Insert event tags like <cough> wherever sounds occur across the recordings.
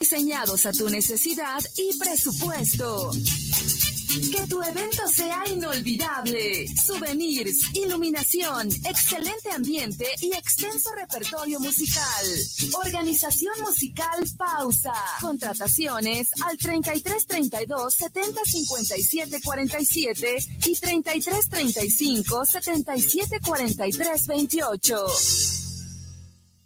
diseñados a tu necesidad y presupuesto. Que tu evento sea inolvidable. Souvenirs, iluminación, excelente ambiente y extenso repertorio musical. Organización musical Pausa. Contrataciones al 3332 70 57 47 y 3335 77 43 28.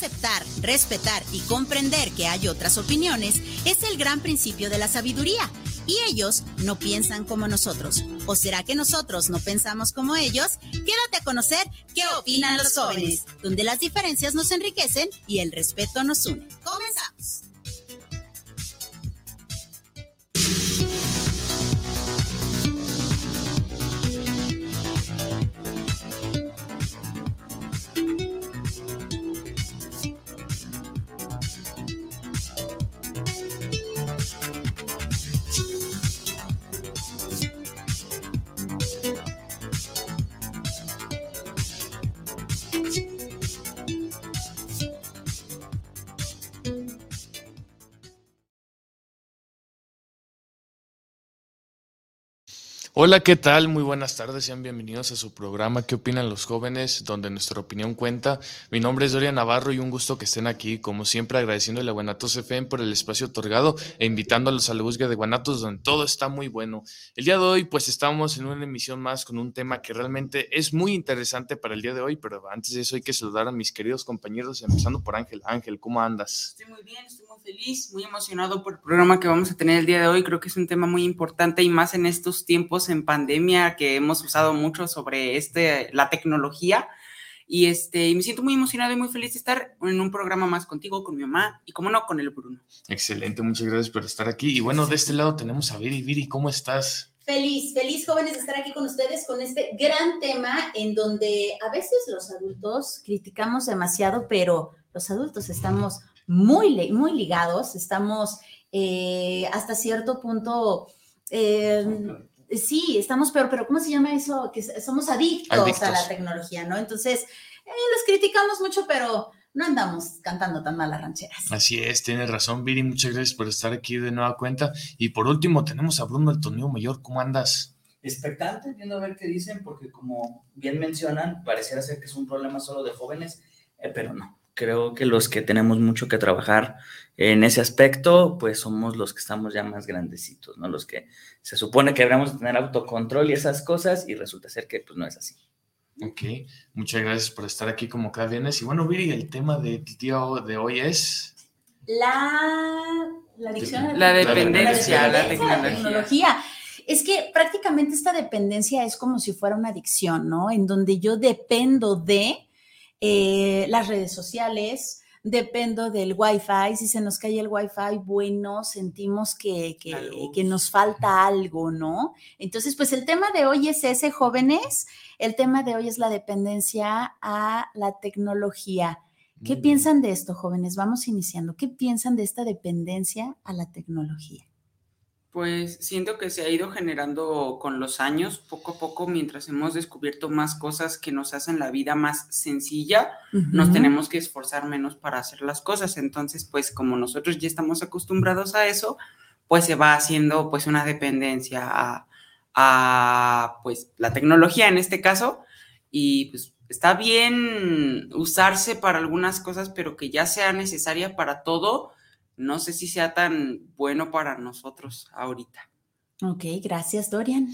Aceptar, respetar y comprender que hay otras opiniones es el gran principio de la sabiduría y ellos no piensan como nosotros. ¿O será que nosotros no pensamos como ellos? Quédate a conocer qué opinan los jóvenes, donde las diferencias nos enriquecen y el respeto nos une. Comenzamos. Hola, ¿qué tal? Muy buenas tardes, sean bienvenidos a su programa ¿Qué opinan los jóvenes? donde nuestra opinión cuenta. Mi nombre es Doria Navarro y un gusto que estén aquí, como siempre agradeciéndole a Guanatos FM por el espacio otorgado e invitándolos a la búsqueda de Guanatos donde todo está muy bueno. El día de hoy pues estamos en una emisión más con un tema que realmente es muy interesante para el día de hoy, pero antes de eso hay que saludar a mis queridos compañeros, empezando por Ángel. Ángel, ¿cómo andas? Estoy muy bien, estoy muy feliz, muy emocionado por el programa que vamos a tener el día de hoy. Creo que es un tema muy importante y más en estos tiempos en pandemia que hemos usado mucho sobre este, la tecnología. Y este, me siento muy emocionado y muy feliz de estar en un programa más contigo, con mi mamá y, como no, con el Bruno. Excelente, muchas gracias por estar aquí. Y bueno, de este lado tenemos a Viri. Viri, ¿cómo estás? Feliz, feliz jóvenes de estar aquí con ustedes con este gran tema en donde a veces los adultos criticamos demasiado, pero los adultos estamos muy, muy ligados, estamos eh, hasta cierto punto eh, sí, estamos peor, pero ¿cómo se llama eso? Que somos adictos, a la tecnología, ¿no? Entonces, eh, los criticamos mucho, pero no andamos cantando tan malas rancheras. Así es, tiene razón, Viri, muchas gracias por estar aquí de nueva cuenta. Y por último, tenemos a Bruno el Tonio Mayor, ¿cómo andas? Expectante, viendo a ver qué dicen, porque como bien mencionan, pareciera ser que es un problema solo de jóvenes, eh, pero no. Creo que los que tenemos mucho que trabajar en ese aspecto, pues somos los que estamos ya más grandecitos, ¿no? Los que se supone que deberíamos tener autocontrol y esas cosas, y resulta ser que pues no es así. Ok, muchas gracias por estar aquí como cada viernes. Y bueno, Viri, el tema del día de hoy es... La, la adicción la, dependencia, la, tecnología. la tecnología. Es que prácticamente esta dependencia es como si fuera una adicción, ¿no? En donde yo dependo de eh, las redes sociales, dependo del Wi-Fi. Si se nos cae el Wi-Fi, bueno, sentimos que, que, nos falta algo, ¿no? Entonces, pues el tema de hoy es ese, jóvenes. El tema de hoy es la dependencia a la tecnología. ¿Qué piensan de esto, jóvenes? Vamos iniciando. ¿Qué piensan de esta dependencia a la tecnología? Pues siento que se ha ido generando con los años, poco a poco, mientras hemos descubierto más cosas que nos hacen la vida más sencilla, nos tenemos que esforzar menos para hacer las cosas. Entonces, pues como nosotros ya estamos acostumbrados a eso, pues se va haciendo pues una dependencia a, a pues la tecnología en este caso y pues está bien usarse para algunas cosas, pero que ya sea necesaria para todo, no sé si sea tan bueno para nosotros ahorita. Ok, gracias, Dorian.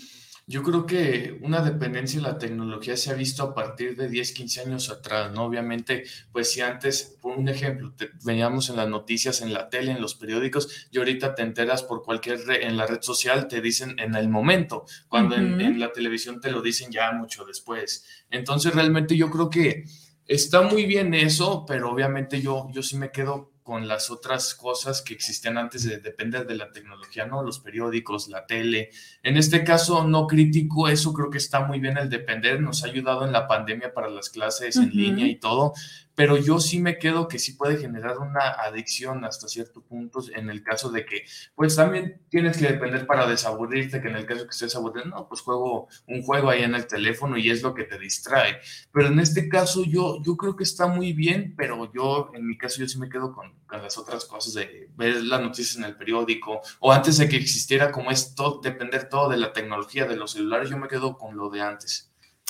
Yo creo que una dependencia de la tecnología se ha visto a partir de 10, 15 años atrás, ¿no? Obviamente, pues si antes, por un ejemplo, veníamos en las noticias, en la tele, en los periódicos, y ahorita te enteras por cualquier red, en la red social, te dicen en el momento, cuando en, en la televisión te lo dicen ya mucho después. Entonces, realmente yo creo que está muy bien eso, pero obviamente yo, yo sí me quedo con las otras cosas que existían antes de depender de la tecnología, ¿no? Los periódicos, la tele. En este caso, no critico eso, creo que está muy bien el depender, nos ha ayudado en la pandemia para las clases en línea y todo, pero yo sí me quedo que sí puede generar una adicción hasta cierto punto en el caso de que, pues también tienes que depender para desaburrirte, que en el caso que estés aburrido, no, pues juego un juego ahí en el teléfono y es lo que te distrae. Pero en este caso yo, yo creo que está muy bien, pero yo, en mi caso, yo sí me quedo con, con las otras cosas de ver las noticias en el periódico o antes de que existiera como es depender todo de la tecnología de los celulares, yo me quedo con lo de antes.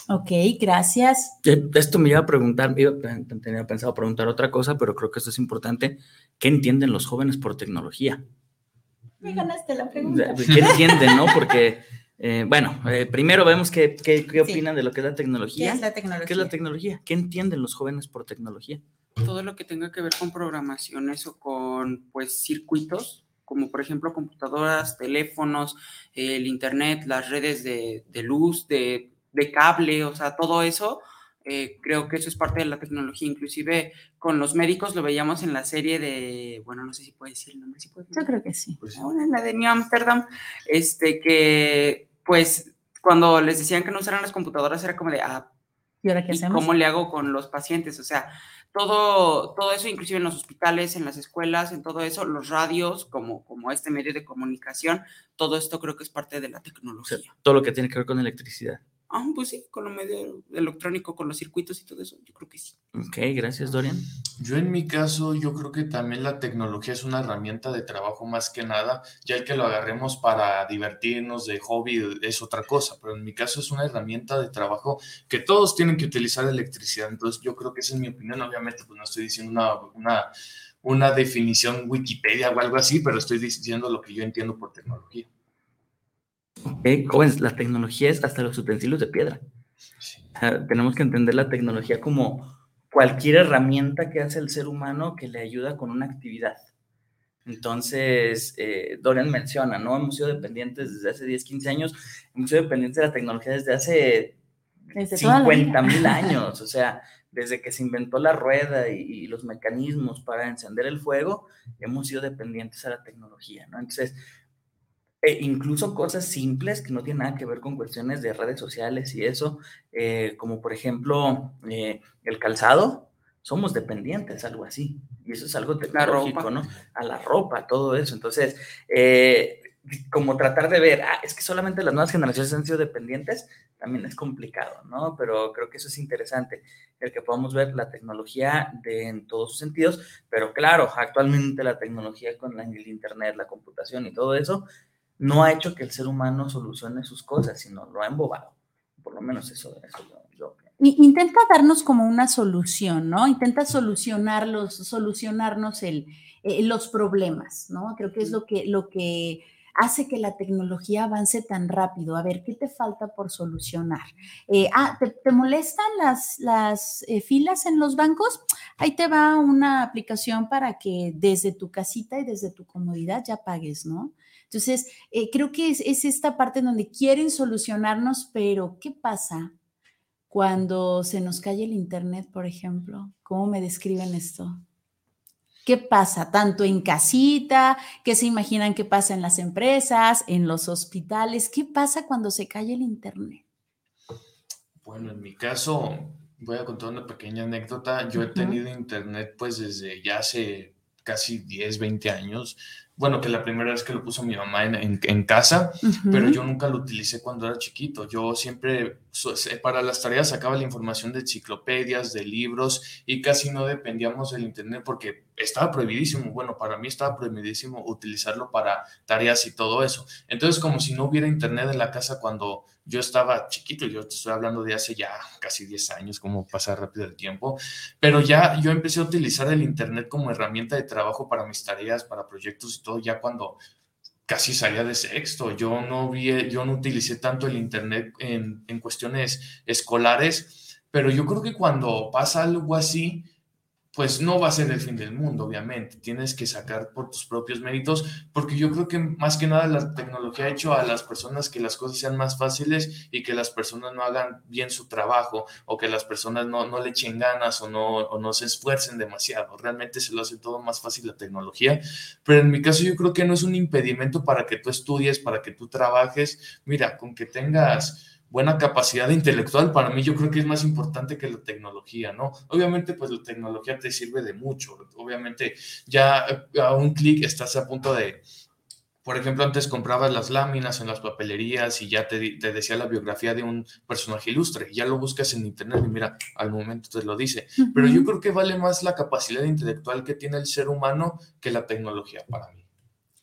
Ok, gracias. Esto me iba a preguntar, tenía pensado preguntar otra cosa, pero creo que esto es importante. ¿Qué entienden los jóvenes por tecnología? Me ganaste la pregunta. ¿Qué <laughs> entienden, no? Porque, eh, bueno, eh, primero vemos qué, qué, qué opinan de lo que es la tecnología. ¿Qué es la tecnología? ¿Qué es la tecnología? ¿Qué entienden los jóvenes por tecnología? Todo lo que tenga que ver con programaciones o con, pues, circuitos, como por ejemplo computadoras, teléfonos, el internet, las redes de, de luz, de de cable, o sea, todo eso, eh, creo que eso es parte de la tecnología. Inclusive con los médicos lo veíamos en la serie de, bueno, no sé si puede decir el nombre, si puede Yo creo que sí. Pues, en la de New Amsterdam, este, que pues cuando les decían que no usaran las computadoras era como de, ah, ¿y ahora qué hacemos? ¿Cómo le hago con los pacientes? O sea, todo, todo eso, inclusive en los hospitales, en las escuelas, en todo eso, los radios, como, como este medio de comunicación, todo esto creo que es parte de la tecnología. todo lo que tiene que ver con electricidad. Ah, pues sí, con lo medio electrónico, con los circuitos y todo eso, yo creo que sí. Ok, gracias, Dorian. Yo en mi caso, yo creo que también la tecnología es una herramienta de trabajo más que nada, ya el que lo agarremos para divertirnos de hobby es otra cosa, pero en mi caso es una herramienta de trabajo que todos tienen que utilizar electricidad, entonces yo creo que esa es mi opinión, obviamente pues no estoy diciendo una, una, una definición Wikipedia o algo así, pero estoy diciendo lo que yo entiendo por tecnología. Ok, jóvenes, la tecnología es hasta los utensilios de piedra. tenemos que entender la tecnología como cualquier herramienta que hace el ser humano que le ayuda con una actividad. Entonces, eh, Dorian menciona, ¿no? Hemos sido dependientes desde hace 10, 15 años, hemos sido dependientes de la tecnología desde hace 50 mil años, o sea, desde que se inventó la rueda y, y, los mecanismos para encender el fuego, hemos sido dependientes a la tecnología, ¿no? Entonces, e incluso cosas simples que no tienen nada que ver con cuestiones de redes sociales y eso, eh, como por ejemplo eh, el calzado, somos dependientes, algo así. Y eso es algo tecnológico, ¿no? A la ropa, todo eso. Entonces, eh, como tratar de ver, ah, es que solamente las nuevas generaciones han sido dependientes, también es complicado, ¿no? Pero creo que eso es interesante, el que podamos ver la tecnología de, en todos sus sentidos, pero claro, actualmente la tecnología con la, el Internet, la computación y todo eso, no ha hecho que el ser humano solucione sus cosas, sino lo ha embobado. Por lo menos eso, eso yo, Intenta darnos como una solución, ¿no? Intenta solucionarlos, solucionarnos el, eh, los problemas, ¿no? Creo que es lo que, lo que hace que la tecnología avance tan rápido. A ver, ¿qué te falta por solucionar? Eh, ah, ¿te, molestan las, las eh, filas en los bancos? Ahí te va una aplicación para que desde tu casita y desde tu comodidad ya pagues, ¿no? Entonces, eh, creo que es, esta parte donde quieren solucionarnos, pero ¿qué pasa cuando se nos cae el Internet, por ejemplo? ¿Cómo me describen esto? ¿Qué pasa tanto en casita? ¿Qué se imaginan que pasa en las empresas, en los hospitales? ¿Qué pasa cuando se cae el Internet? Bueno, en mi caso, voy a contar una pequeña anécdota. Yo he tenido Internet pues desde ya hace casi 10, 20 años bueno, que la primera vez que lo puso mi mamá en, en, casa, pero yo nunca lo utilicé cuando era chiquito. Yo siempre, para las tareas, sacaba la información de enciclopedias, de libros y casi no dependíamos del Internet porque estaba prohibidísimo. Bueno, para mí estaba prohibidísimo utilizarlo para tareas y todo eso. Entonces, como si no hubiera Internet en la casa cuando yo estaba chiquito, yo te estoy hablando de hace ya casi 10 años, como pasa rápido el tiempo, pero ya yo empecé a utilizar el Internet como herramienta de trabajo para mis tareas, para proyectos y todo, ya cuando casi salía de sexto. Yo no, vi, yo no utilicé tanto el Internet en, en cuestiones escolares, pero yo creo que cuando pasa algo así, pues no va a ser el fin del mundo, obviamente. Tienes que sacar por tus propios méritos, porque yo creo que más que nada la tecnología ha hecho a las personas que las cosas sean más fáciles y que las personas no hagan bien su trabajo o que las personas no, no le echen ganas o no, o no se esfuercen demasiado. Realmente se lo hace todo más fácil la tecnología, pero en mi caso yo creo que no es un impedimento para que tú estudies, para que tú trabajes. Mira, con que tengas buena capacidad intelectual, para mí yo creo que es más importante que la tecnología, ¿no? Obviamente, pues la tecnología te sirve de mucho. Obviamente, ya a un clic estás a punto de, por ejemplo, antes comprabas las láminas en las papelerías y ya te, te, decía la biografía de un personaje ilustre. Ya lo buscas en internet y mira, al momento te lo dice. Pero yo creo que vale más la capacidad intelectual que tiene el ser humano que la tecnología para mí.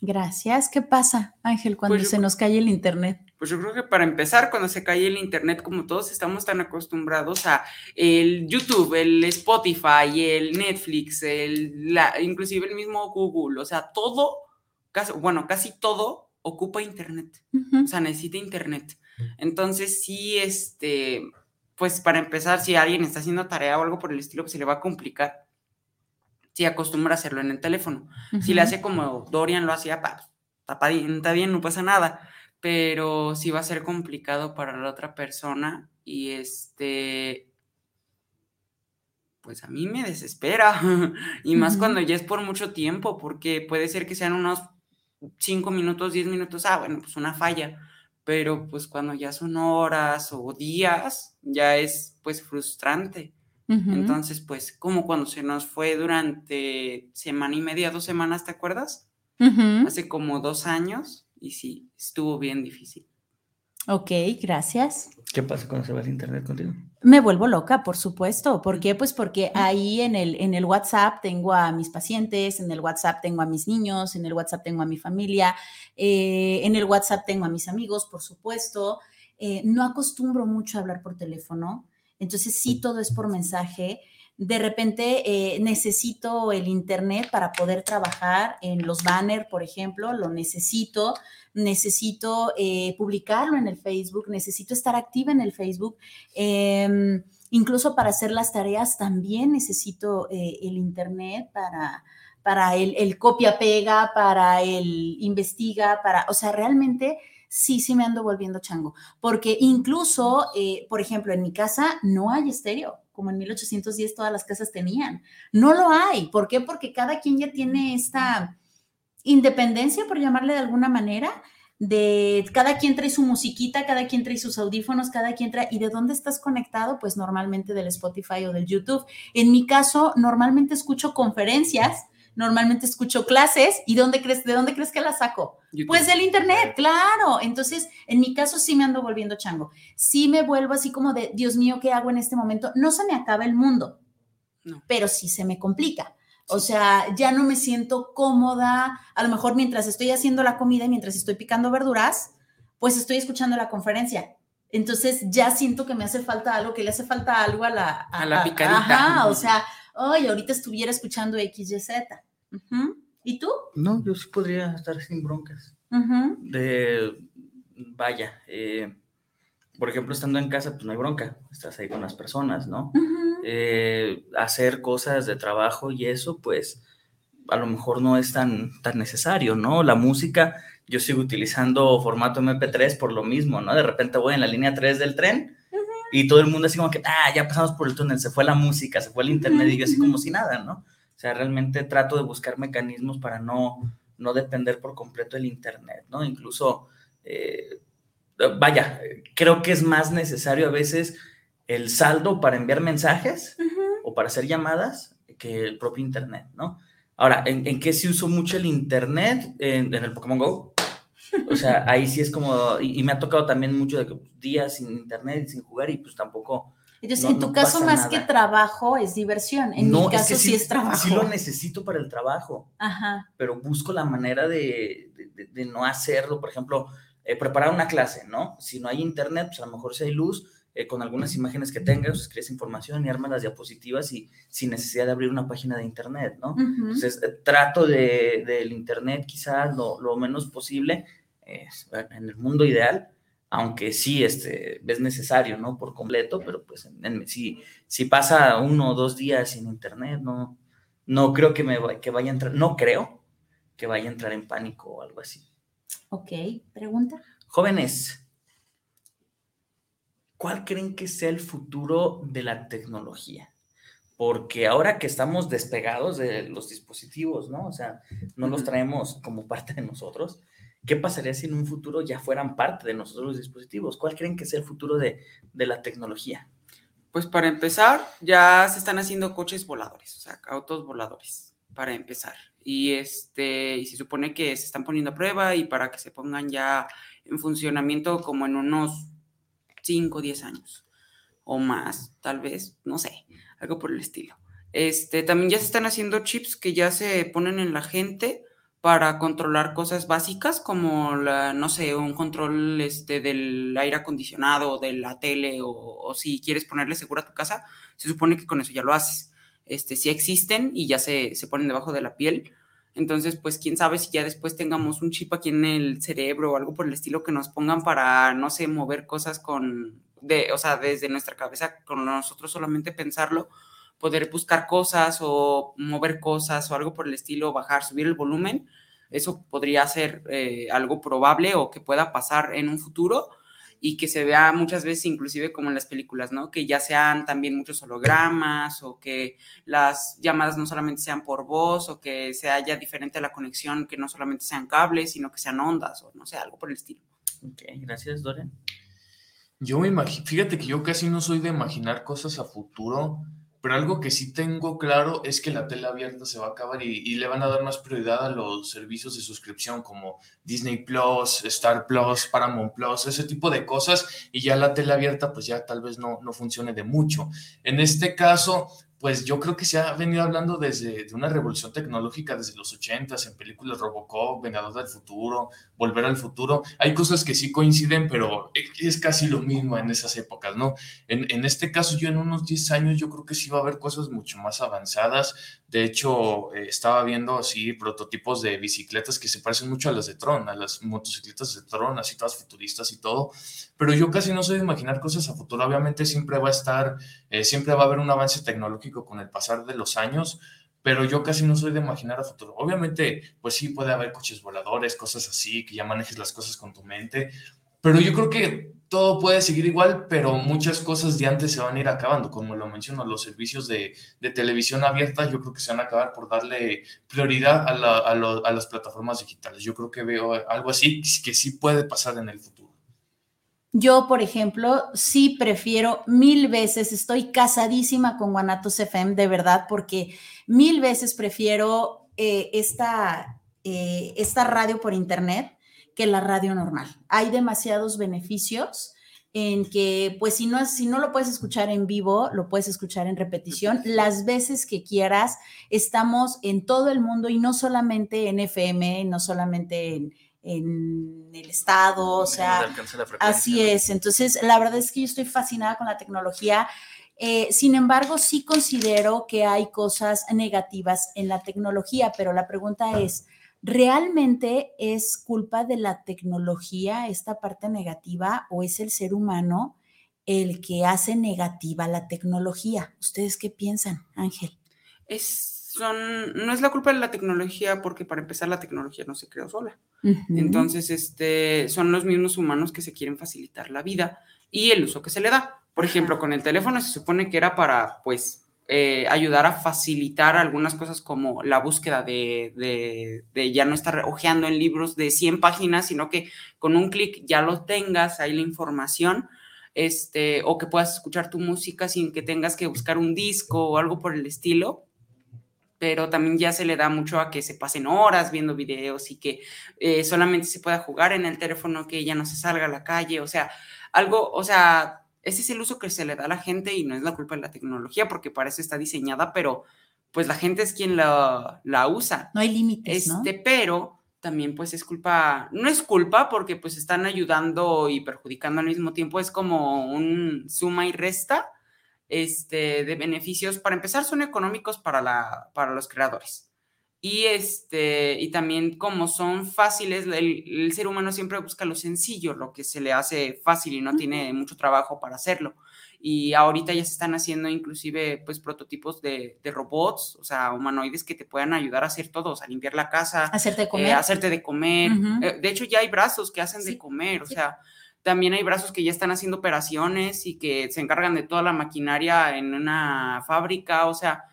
Gracias. ¿Qué pasa, Ángel, cuando pues se nos cae el internet? Pues yo creo que para empezar, cuando se cae el internet, como todos estamos tan acostumbrados a el YouTube, el Spotify, el Netflix, el, la, inclusive el mismo Google, o sea, todo, casi, bueno, casi todo ocupa internet, o sea, necesita internet. Entonces, sí, este, pues para empezar, si alguien está haciendo tarea o algo por el estilo, pues se le va a complicar si acostumbra a hacerlo en el teléfono. Si le hace como Dorian lo hacía, está bien, está bien, no pasa nada, pero sí va a ser complicado para la otra persona y este, pues a mí me desespera, <laughs> y más cuando ya es por mucho tiempo, porque puede ser que sean unos 5 minutos, 10 minutos, ah, bueno, pues una falla, pero pues cuando ya son horas o días, ya es pues frustrante. Entonces, pues, como cuando se nos fue durante semana y media, dos semanas, ¿te acuerdas? Hace como dos años y sí, estuvo bien difícil. Ok, gracias. ¿Qué pasa cuando se va el internet contigo? Me vuelvo loca, por supuesto. ¿Por qué? Pues porque ahí en el, en el WhatsApp tengo a mis pacientes, en el WhatsApp tengo a mis niños, en el WhatsApp tengo a mi familia, eh, en el WhatsApp tengo a mis amigos, por supuesto. Eh, no acostumbro mucho a hablar por teléfono. Entonces, sí, todo es por mensaje. De repente eh, necesito el Internet para poder trabajar en los banners, por ejemplo, lo necesito, necesito eh, publicarlo en el Facebook, necesito estar activa en el Facebook. Em, incluso para hacer las tareas también necesito eh, el Internet para, para el, el copia-pega, para el investiga, para, o sea, realmente sí, sí me ando volviendo chango, porque incluso, eh, por ejemplo, en mi casa no hay estéreo, como en 1810 todas las casas tenían. No lo hay. ¿Por qué? Porque cada quien ya tiene esta independencia, por llamarle de alguna manera, de cada quien trae su musiquita, cada quien trae sus audífonos, cada quien trae, ¿y de dónde estás conectado? Pues normalmente del Spotify o del YouTube. En mi caso, normalmente escucho conferencias normalmente escucho clases y ¿dónde crees, ¿de dónde crees que las saco? Pues del internet, claro. Entonces, en mi caso sí me ando volviendo chango. Sí me vuelvo así como de, Dios mío, ¿qué hago en este momento? No se me acaba el mundo, pero sí se me complica. O sea, ya no me siento cómoda. A lo mejor mientras estoy haciendo la comida y mientras estoy picando verduras, pues estoy escuchando la conferencia. Entonces ya siento que me hace falta algo, que le hace falta algo a la... A, la picadita. Ajá, o sea, hoy ahorita estuviera escuchando XYZ. ¿Y tú? No, yo sí podría estar sin broncas. De, vaya, eh, por ejemplo, estando en casa, pues no hay bronca, estás ahí con las personas, ¿no? Eh, hacer cosas de trabajo y eso, pues a lo mejor no es tan, tan necesario, ¿no? La música, yo sigo utilizando formato MP3 por lo mismo, ¿no? De repente voy en la línea 3 del tren y todo el mundo así como que, ah, ya pasamos por el túnel, se fue la música, se fue el internet, y yo así como si nada, ¿no? O sea, realmente trato de buscar mecanismos para no, no depender por completo del internet, ¿no? Incluso, eh, vaya, creo que es más necesario a veces el saldo para enviar mensajes o para hacer llamadas que el propio internet, ¿no? Ahora, ¿en, qué se usó mucho el internet? En, en el Pokémon Go. O sea, ahí sí es como, y, me ha tocado también mucho de días sin internet, sin jugar y pues tampoco... Entonces, en tu caso más que trabajo es diversión, en mi caso sí, es trabajo. Sí lo necesito para el trabajo, Ajá. pero busco la manera de, de, no hacerlo, por ejemplo, eh, preparar una clase, ¿no? Si no hay internet, pues a lo mejor si hay luz, eh, con algunas imágenes que tengas, pues escribes información y armas las diapositivas y sin necesidad de abrir una página de internet, ¿no? Entonces, eh, trato de, del internet quizás lo, lo menos posible, en el mundo ideal, aunque sí este, es necesario, ¿no? Por completo, pero pues si, si pasa uno o dos días sin internet, no, no creo que, me, que vaya a entrar, no creo que vaya a entrar en pánico o algo así. Ok, pregunta. Jóvenes, ¿cuál creen que sea el futuro de la tecnología? Porque ahora que estamos despegados de los dispositivos, ¿no? O sea, no los traemos como parte de nosotros ¿qué pasaría si en un futuro ya fueran parte de nosotros los dispositivos? ¿Cuál creen que sea el futuro de, de la tecnología? Pues para empezar, ya se están haciendo coches voladores, o sea, autos voladores, para empezar. Y, este, y se supone que se están poniendo a prueba y para que se pongan ya en funcionamiento como en unos 5 o 10 años o más, tal vez, no sé, algo por el estilo. Este, también ya se están haciendo chips que ya se ponen en la gente para controlar cosas básicas como, la, no sé, un control este, del aire acondicionado, de la tele o, si quieres ponerle seguro a tu casa, se supone que con eso ya lo haces. Este, sí existen y ya se, se ponen debajo de la piel. Entonces, pues quién sabe si ya después tengamos un chip aquí en el cerebro o algo por el estilo que nos pongan para, no sé, mover cosas con, de, o sea, desde nuestra cabeza, con nosotros solamente pensarlo, poder buscar cosas o mover cosas o algo por el estilo, bajar, subir el volumen, eso podría ser eh, algo probable o que pueda pasar en un futuro y que se vea muchas veces inclusive como en las películas, ¿no? Que ya sean también muchos hologramas o que las llamadas no solamente sean por voz o que se haya diferente la conexión, que no solamente sean cables, sino que sean ondas o no sé, algo por el estilo. Ok, gracias, Dorian. Yo me imagino, fíjate que yo casi no soy de imaginar cosas a futuro pero algo que sí tengo claro es que la tele abierta se va a acabar y, le van a dar más prioridad a los servicios de suscripción como Disney Plus, Star Plus, Paramount Plus, ese tipo de cosas y ya la tele abierta pues ya tal vez no, no funcione de mucho. En este caso, pues yo creo que se ha venido hablando desde de una revolución tecnológica desde los 80 en películas Robocop, Vengador del Futuro, Volver al Futuro. Hay cosas que sí coinciden, pero es casi lo mismo en esas épocas, ¿no? En, en este caso, yo en unos 10 años yo creo que sí va a haber cosas mucho más avanzadas. De hecho, eh, estaba viendo así prototipos de bicicletas que se parecen mucho a las de Tron, a las motocicletas de Tron, así todas futuristas y todo. Pero yo casi no sé de imaginar cosas a futuro. Obviamente siempre va a estar, eh, siempre va a haber un avance tecnológico con el pasar de los años, pero yo casi no soy de imaginar a futuro. Obviamente, pues sí puede haber coches voladores, cosas así, que ya manejes las cosas con tu mente, pero yo creo que todo puede seguir igual, pero muchas cosas de antes se van a ir acabando, como lo menciono, los servicios de, televisión abierta, yo creo que se van a acabar por darle prioridad a, a las plataformas digitales. Yo creo que veo algo así que sí puede pasar en el futuro. Yo, por ejemplo, sí prefiero mil veces, estoy casadísima con Guanatos FM, de verdad, porque mil veces prefiero eh, esta, eh, esta radio por internet que la radio normal. Hay demasiados beneficios en que, pues, si no, si no lo puedes escuchar en vivo, lo puedes escuchar en repetición las veces que quieras. Estamos en todo el mundo y no solamente en FM, no solamente en en el estado, o sea, así es. Entonces, la verdad es que yo estoy fascinada con la tecnología. Eh, sin embargo, sí considero que hay cosas negativas en la tecnología, pero la pregunta es, ¿realmente es culpa de la tecnología esta parte negativa o es el ser humano el que hace negativa la tecnología? ¿Ustedes qué piensan, Ángel? Es son, no es la culpa de la tecnología, porque para empezar la tecnología no se creó sola. Entonces, este, son los mismos humanos que se quieren facilitar la vida y el uso que se le da. Por ejemplo, con el teléfono se supone que era para, pues, eh, ayudar a facilitar algunas cosas como la búsqueda de, de, de, ya no estar hojeando en libros de 100 páginas, sino que con un clic ya lo tengas, ahí la información, este, o que puedas escuchar tu música sin que tengas que buscar un disco o algo por el estilo pero también ya se le da mucho a que se pasen horas viendo videos y que eh, solamente se pueda jugar en el teléfono, que ya no se salga a la calle, o sea, algo, o sea, ese es el uso que se le da a la gente y no es la culpa de la tecnología porque para eso está diseñada, pero pues la gente es quien la, la usa. No hay límites, este, Pero también pues es culpa, no es culpa porque pues están ayudando y perjudicando al mismo tiempo, es como un suma y resta este, de beneficios, para empezar, son económicos para, la, para los creadores. Y, este, y también como son fáciles, el, ser humano siempre busca lo sencillo, lo que se le hace fácil y no tiene mucho trabajo para hacerlo. Y ahorita ya se están haciendo inclusive pues prototipos de, robots, o sea, humanoides que te puedan ayudar a hacer todo, a limpiar la casa, hacerte de eh, comer. hacerte de comer. Eh, de hecho, ya hay brazos que hacen de comer, o sea, también hay brazos que ya están haciendo operaciones y que se encargan de toda la maquinaria en una fábrica. O sea,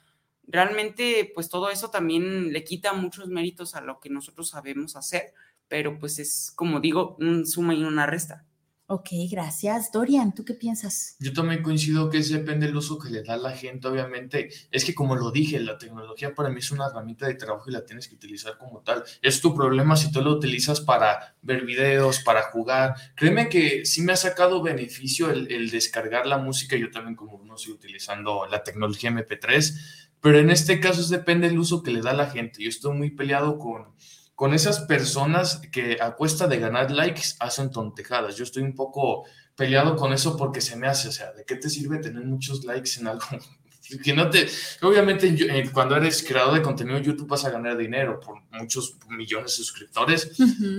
realmente, pues todo eso también le quita muchos méritos a lo que nosotros sabemos hacer. pero pues es, como digo, un suma y una resta. Ok, gracias. Dorian, ¿tú qué piensas? Yo también coincido que depende del uso que le da la gente. Obviamente, es que como lo dije, la tecnología para mí es una herramienta de trabajo y la tienes que utilizar como tal. Es tu problema si tú lo utilizas para ver videos, para jugar. Créeme que sí me ha sacado beneficio el, el descargar la música. Yo también como no estoy utilizando la tecnología MP3, pero en este caso es depende del uso que le da la gente. Yo estoy muy peleado con con esas personas que a cuesta de ganar likes hacen tontejadas. Yo estoy un poco peleado con eso porque se me hace, o sea, ¿de qué te sirve tener muchos likes en algo? <laughs> que no te, obviamente eh, cuando eres creador de contenido en YouTube vas a ganar dinero por muchos millones de suscriptores,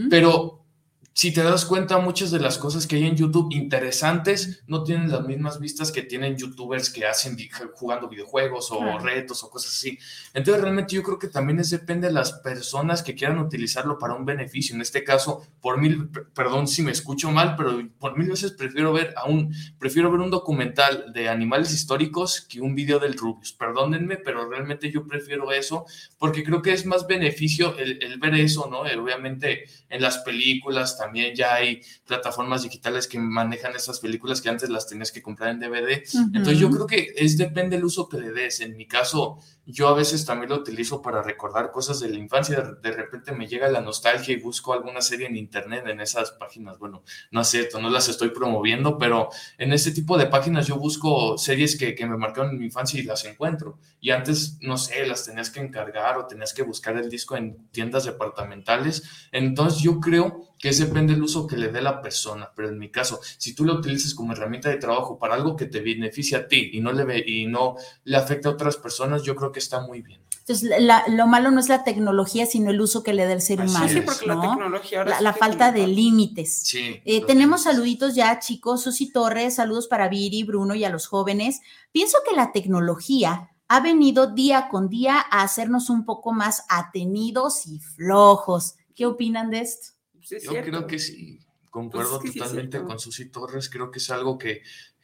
pero si te das cuenta, muchas de las cosas que hay en YouTube interesantes no tienen las mismas vistas que tienen youtubers que hacen jugando videojuegos o retos o cosas así. Entonces, realmente yo creo que también es, depende de las personas que quieran utilizarlo para un beneficio. En este caso, por mil, perdón si me escucho mal, pero por mil veces prefiero ver a un, prefiero ver un documental de animales históricos que un video del Rubius. Perdónenme, pero realmente yo prefiero eso porque creo que es más beneficio el, el ver eso, ¿no? obviamente en las películas también ya hay plataformas digitales que manejan esas películas que antes las tenías que comprar en DVD. Entonces yo creo que es depende del uso que le des. En mi caso, yo a veces también lo utilizo para recordar cosas de la infancia. De, repente me llega la nostalgia y busco alguna serie en internet en esas páginas. Bueno, no sé, no las estoy promoviendo, pero en este tipo de páginas yo busco series que, que me marcaron en mi infancia y las encuentro. Y antes, no sé, las tenías que encargar o tenías que buscar el disco en tiendas departamentales. Entonces yo creo que depende del uso que le dé la persona, pero en mi caso, si tú lo utilizas como herramienta de trabajo para algo que te beneficia a ti y no le, ve, y no le afecta a otras personas, yo creo que está muy bien. Entonces, lo malo no es la tecnología, sino el uso que le da el ser humano. Sí, porque la tecnología La, falta de límites. Sí, eh, tenemos saluditos ya, chicos. Susi Torres, saludos para Viri, Bruno y a los jóvenes. Pienso que la tecnología ha venido día con día a hacernos un poco más atenidos y flojos. ¿Qué opinan de esto? Yo creo que sí, concuerdo pues totalmente con Susi Torres, creo que es algo que,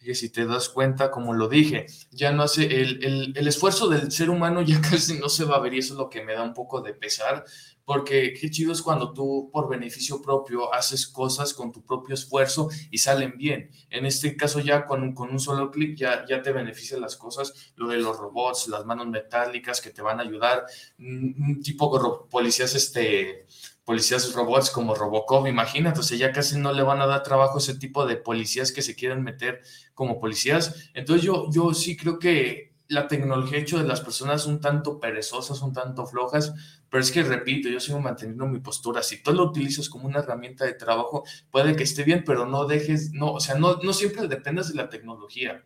que, si te das cuenta, como lo dije, ya no hace, el, el, el, esfuerzo del ser humano ya <laughs> casi no se va a ver y eso es lo que me da un poco de pesar, porque qué chido es cuando tú por beneficio propio haces cosas con tu propio esfuerzo y salen bien. En este caso ya con, con un solo clic ya, ya te benefician las cosas, lo de los robots, las manos metálicas que te van a ayudar, un tipo policías este policías robots como Robocop, imagínate, o sea, ya casi no le van a dar trabajo a ese tipo de policías que se quieren meter como policías. Entonces yo, yo sí creo que la tecnología ha hecho de las personas un tanto perezosas, un tanto flojas, pero es que repito, yo sigo manteniendo mi postura. Si tú lo utilizas como una herramienta de trabajo, puede que esté bien, pero no dejes, no, o sea, no, no siempre dependas de la tecnología.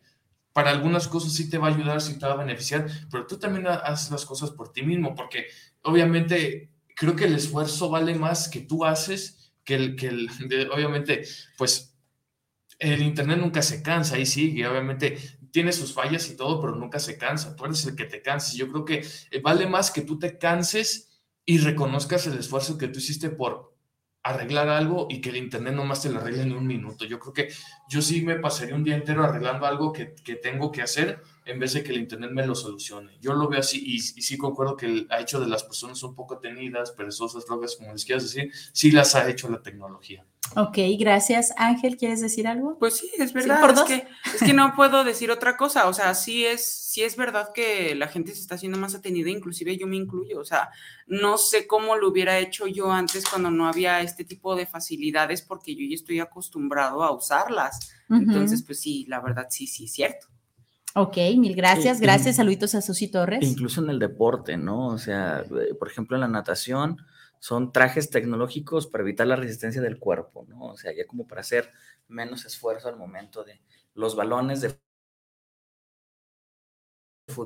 Para algunas cosas sí te va a ayudar, sí te va a beneficiar, pero tú también haces las cosas por ti mismo, porque obviamente creo que el esfuerzo vale más que tú haces que el, que el <laughs> obviamente, pues el Internet nunca se cansa, ahí sigue, obviamente tiene sus fallas y todo, pero nunca se cansa, tú eres el que te canses. Yo creo que eh, vale más que tú te canses y reconozcas el esfuerzo que tú hiciste por arreglar algo y que el Internet nomás te lo arregle en un minuto. Yo creo que yo sí me pasaría un día entero arreglando algo que, que tengo que hacer en vez de que el Internet me lo solucione. Yo lo veo así y, sí concuerdo que ha hecho de las personas un poco tenidas, perezosas, locas, como les quieras decir, sí las ha hecho la tecnología. Ok, gracias. Ángel, ¿quieres decir algo? Pues sí, es verdad. es, que, es que no puedo decir otra cosa. O sea, sí es, sí es verdad que la gente se está haciendo más atenida, inclusive yo me incluyo. O sea, no sé cómo lo hubiera hecho yo antes cuando no había este tipo de facilidades, porque yo ya estoy acostumbrado a usarlas. Entonces, pues sí, la verdad sí, sí, es cierto. Ok, mil gracias. Gracias, saluditos a Susi Torres. Incluso en el deporte, ¿no? O sea, eh, por ejemplo, en la natación son trajes tecnológicos para evitar la resistencia del cuerpo, ¿no? O sea, ya como para hacer menos esfuerzo al momento de los balones de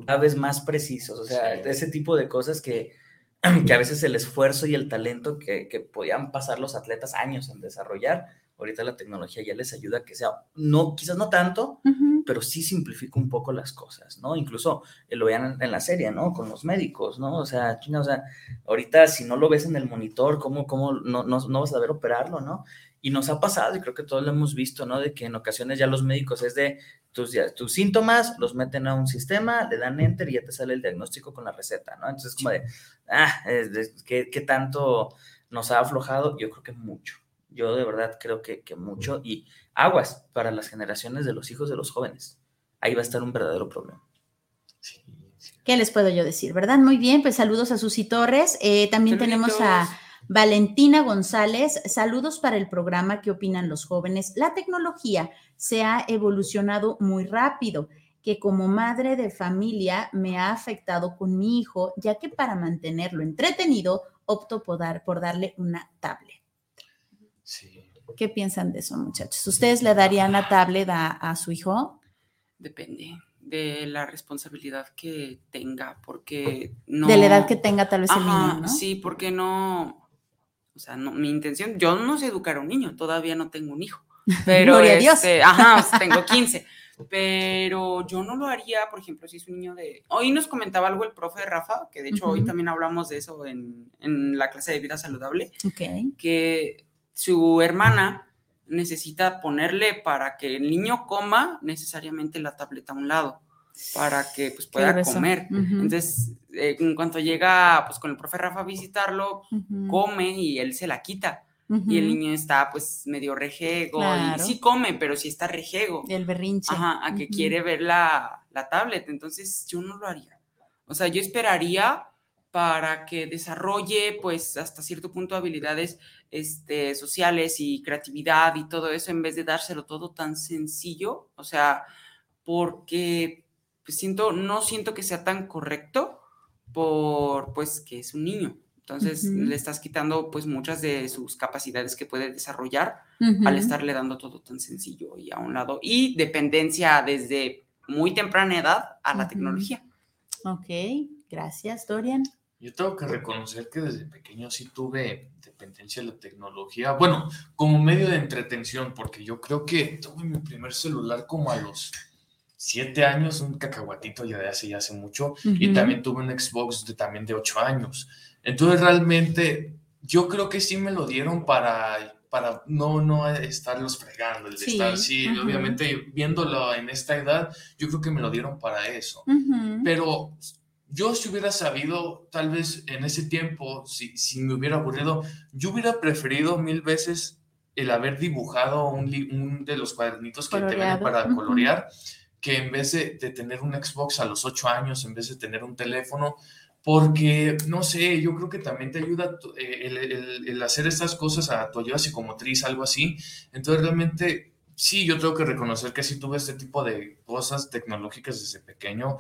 cada vez más precisos, o sea, ese tipo de cosas que, <clears throat> que a veces el esfuerzo y el talento que, que podían pasar los atletas años en desarrollar, ahorita la tecnología ya les ayuda a que sea, no, quizás no tanto, pero sí simplifica un poco las cosas, ¿no? Incluso eh, lo vean en, la serie, ¿no? Con los médicos, ¿no? O sea, o sea, ahorita si no lo ves en el monitor, ¿cómo, cómo no, no, no vas a ver operarlo, ¿no? Y nos ha pasado, y creo que todos lo hemos visto, ¿no? De que en ocasiones ya los médicos es de tus, tus síntomas, los meten a un sistema, le dan enter y ya te sale el diagnóstico con la receta, ¿no? Entonces, como de, ah, ¿qué, qué tanto nos ha aflojado, yo creo que mucho. Yo de verdad creo que, que mucho. Y aguas para las generaciones de los hijos de los jóvenes. Ahí va a estar un verdadero problema. ¿Qué les puedo yo decir? ¿Verdad? Muy bien, pues saludos a Susi Torres. Eh, también tenemos a Valentina González. Saludos para el programa. ¿Qué opinan los jóvenes? La tecnología se ha evolucionado muy rápido que como madre de familia me ha afectado con mi hijo, ya que para mantenerlo entretenido opto por, dar, por darle una tablet. ¿Qué piensan de eso, muchachos? ¿Ustedes le darían la tablet a, su hijo? Depende de la responsabilidad que tenga, porque no... De la edad que tenga tal vez el niño, ¿no? Sí, porque no... O sea, no, mi intención, yo no sé educar a un niño, todavía no tengo un hijo. <laughs> Pero este, ajá, tengo <laughs> 15. Pero yo no lo haría, por ejemplo, si es un niño de... Hoy nos comentaba algo el profe Rafa, que de hecho hoy también hablamos de eso en, en, la clase de vida saludable, que su hermana necesita ponerle para que el niño coma necesariamente la tableta a un lado para que pues, pueda comer. Entonces, eh, en cuanto llega pues con el profe Rafa a visitarlo, come y él se la quita y el niño está pues medio rejego y sí come, pero sí está rejego. El berrinche. Ajá, a que quiere ver la, la, tablet. Entonces yo no lo haría. O sea, yo esperaría para que desarrolle pues hasta cierto punto habilidades este, sociales y creatividad y todo eso en vez de dárselo todo tan sencillo. O sea, porque pues siento, no siento que sea tan correcto por pues que es un niño. Entonces le estás quitando pues muchas de sus capacidades que puede desarrollar al estarle dando todo tan sencillo y a un lado. Y dependencia desde muy temprana edad a la tecnología. Ok, gracias, Dorian. Yo tengo que reconocer que desde pequeño sí tuve dependencia de la tecnología, bueno, como medio de entretención, porque yo creo que tuve mi primer celular como a los siete años, un cacahuatito ya de hace ya hace mucho, y también tuve un Xbox de, también de ocho años. Entonces realmente yo creo que sí me lo dieron para, para no, no estarlos fregando, el de estar, sí, obviamente viéndolo en esta edad, yo creo que me lo dieron para eso. Pero yo si hubiera sabido, tal vez en ese tiempo, si, si me hubiera aburrido, yo hubiera preferido mil veces el haber dibujado un, un de los cuadernitos que te ven para colorear, que en vez de, de, tener un Xbox a los ocho años, en vez de tener un teléfono, porque, no sé, yo creo que también te ayuda eh, el, hacer estas cosas a tu ayuda psicomotriz, algo así. Entonces, realmente, sí, yo tengo que reconocer que si tuve este tipo de cosas tecnológicas desde pequeño,